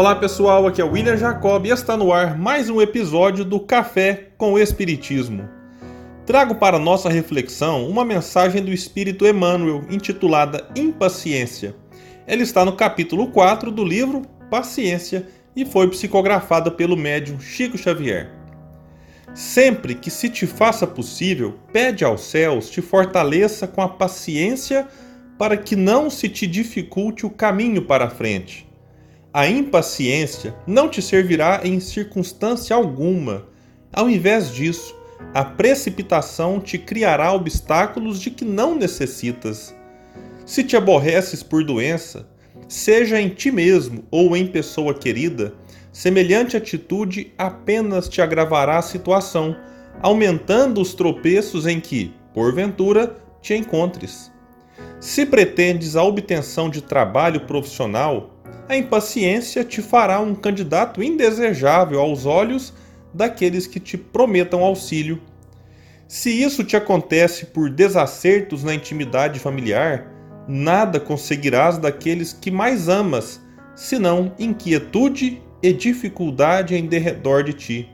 Olá pessoal, aqui é o William Jacob e está no ar mais um episódio do Café com o Espiritismo. Trago para nossa reflexão uma mensagem do Espírito Emmanuel intitulada Impaciência. Ela está no capítulo 4 do livro Paciência e foi psicografada pelo médium Chico Xavier. Sempre que se te faça possível, pede aos céus te fortaleça com a paciência para que não se te dificulte o caminho para a frente a impaciência não te servirá em circunstância alguma. Ao invés disso, a precipitação te criará obstáculos de que não necessitas. Se te aborreces por doença, seja em ti mesmo ou em pessoa querida, semelhante atitude apenas te agravará a situação, aumentando os tropeços em que, porventura, te encontres. Se pretendes a obtenção de trabalho profissional, a impaciência te fará um candidato indesejável aos olhos daqueles que te prometam auxílio. Se isso te acontece por desacertos na intimidade familiar, nada conseguirás daqueles que mais amas, senão inquietude e dificuldade em derredor de ti.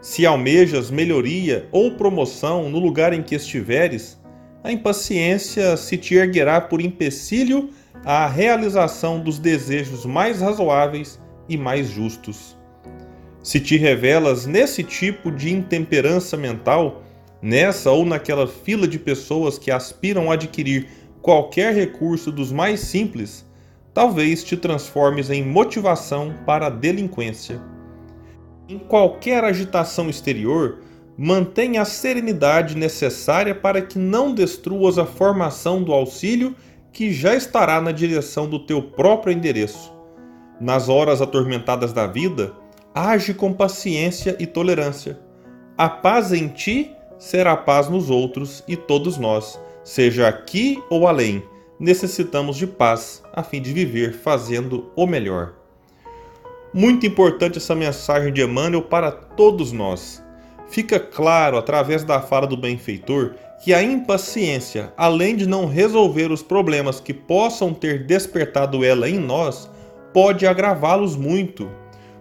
Se almejas melhoria ou promoção no lugar em que estiveres, a impaciência se te erguerá por empecilho à realização dos desejos mais razoáveis e mais justos. Se te revelas nesse tipo de intemperança mental, nessa ou naquela fila de pessoas que aspiram a adquirir qualquer recurso dos mais simples, talvez te transformes em motivação para a delinquência. Em qualquer agitação exterior, mantenha a serenidade necessária para que não destruas a formação do auxílio que já estará na direção do teu próprio endereço. Nas horas atormentadas da vida, age com paciência e tolerância. A paz em ti será paz nos outros e todos nós, seja aqui ou além, necessitamos de paz a fim de viver fazendo o melhor. Muito importante essa mensagem de Emmanuel para todos nós. Fica claro através da fala do benfeitor que a impaciência, além de não resolver os problemas que possam ter despertado ela em nós, pode agravá-los muito.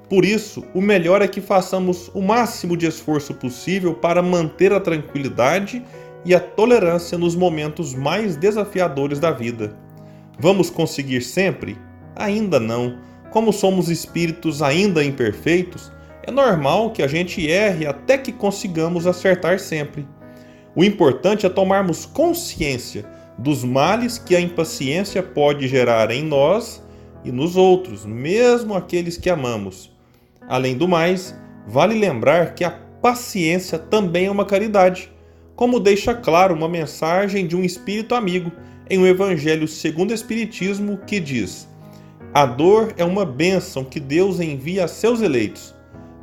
Por isso, o melhor é que façamos o máximo de esforço possível para manter a tranquilidade e a tolerância nos momentos mais desafiadores da vida. Vamos conseguir sempre? Ainda não. Como somos espíritos ainda imperfeitos, é normal que a gente erre até que consigamos acertar sempre. O importante é tomarmos consciência dos males que a impaciência pode gerar em nós e nos outros, mesmo aqueles que amamos. Além do mais, vale lembrar que a paciência também é uma caridade, como deixa claro uma mensagem de um espírito amigo em um Evangelho segundo o Espiritismo que diz: A dor é uma bênção que Deus envia a seus eleitos.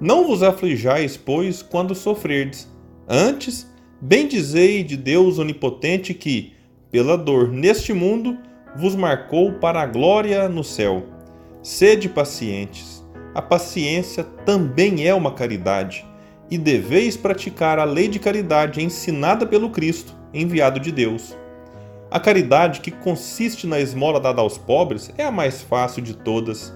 Não vos aflijais, pois, quando sofrerdes. Antes, Bendizei de Deus onipotente que, pela dor neste mundo, vos marcou para a glória no céu. Sede pacientes. A paciência também é uma caridade, e deveis praticar a lei de caridade ensinada pelo Cristo, enviado de Deus. A caridade que consiste na esmola dada aos pobres é a mais fácil de todas.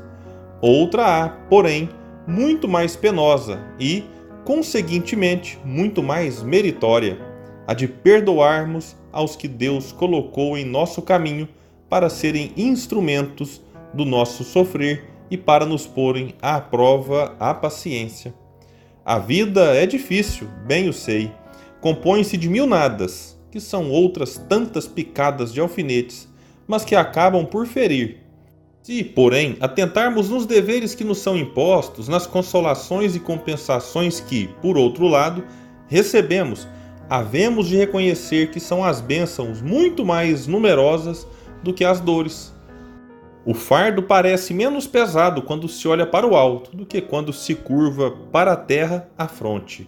Outra há, porém, muito mais penosa e, conseguintemente, muito mais meritória, a de perdoarmos aos que Deus colocou em nosso caminho para serem instrumentos do nosso sofrer e para nos porem à prova a paciência. A vida é difícil, bem o sei. Compõe-se de mil nadas, que são outras tantas picadas de alfinetes, mas que acabam por ferir se, porém, atentarmos nos deveres que nos são impostos, nas consolações e compensações que, por outro lado, recebemos, havemos de reconhecer que são as bênçãos muito mais numerosas do que as dores. O fardo parece menos pesado quando se olha para o alto do que quando se curva para a terra a fronte.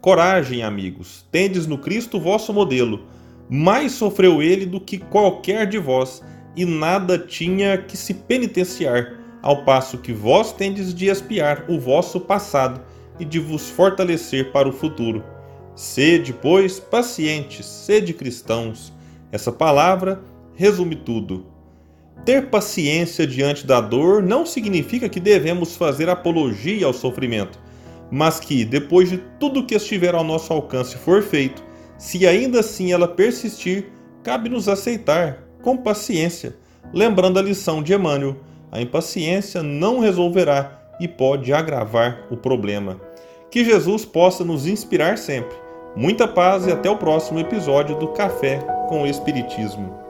Coragem, amigos, tendes no Cristo vosso modelo. Mais sofreu ele do que qualquer de vós e nada tinha que se penitenciar, ao passo que vós tendes de espiar o vosso passado e de vos fortalecer para o futuro. Sede, pois, pacientes, sede cristãos. Essa palavra resume tudo. Ter paciência diante da dor não significa que devemos fazer apologia ao sofrimento, mas que, depois de tudo que estiver ao nosso alcance for feito, se ainda assim ela persistir, cabe nos aceitar com paciência, lembrando a lição de Emmanuel: a impaciência não resolverá e pode agravar o problema. Que Jesus possa nos inspirar sempre. Muita paz e até o próximo episódio do Café com o Espiritismo.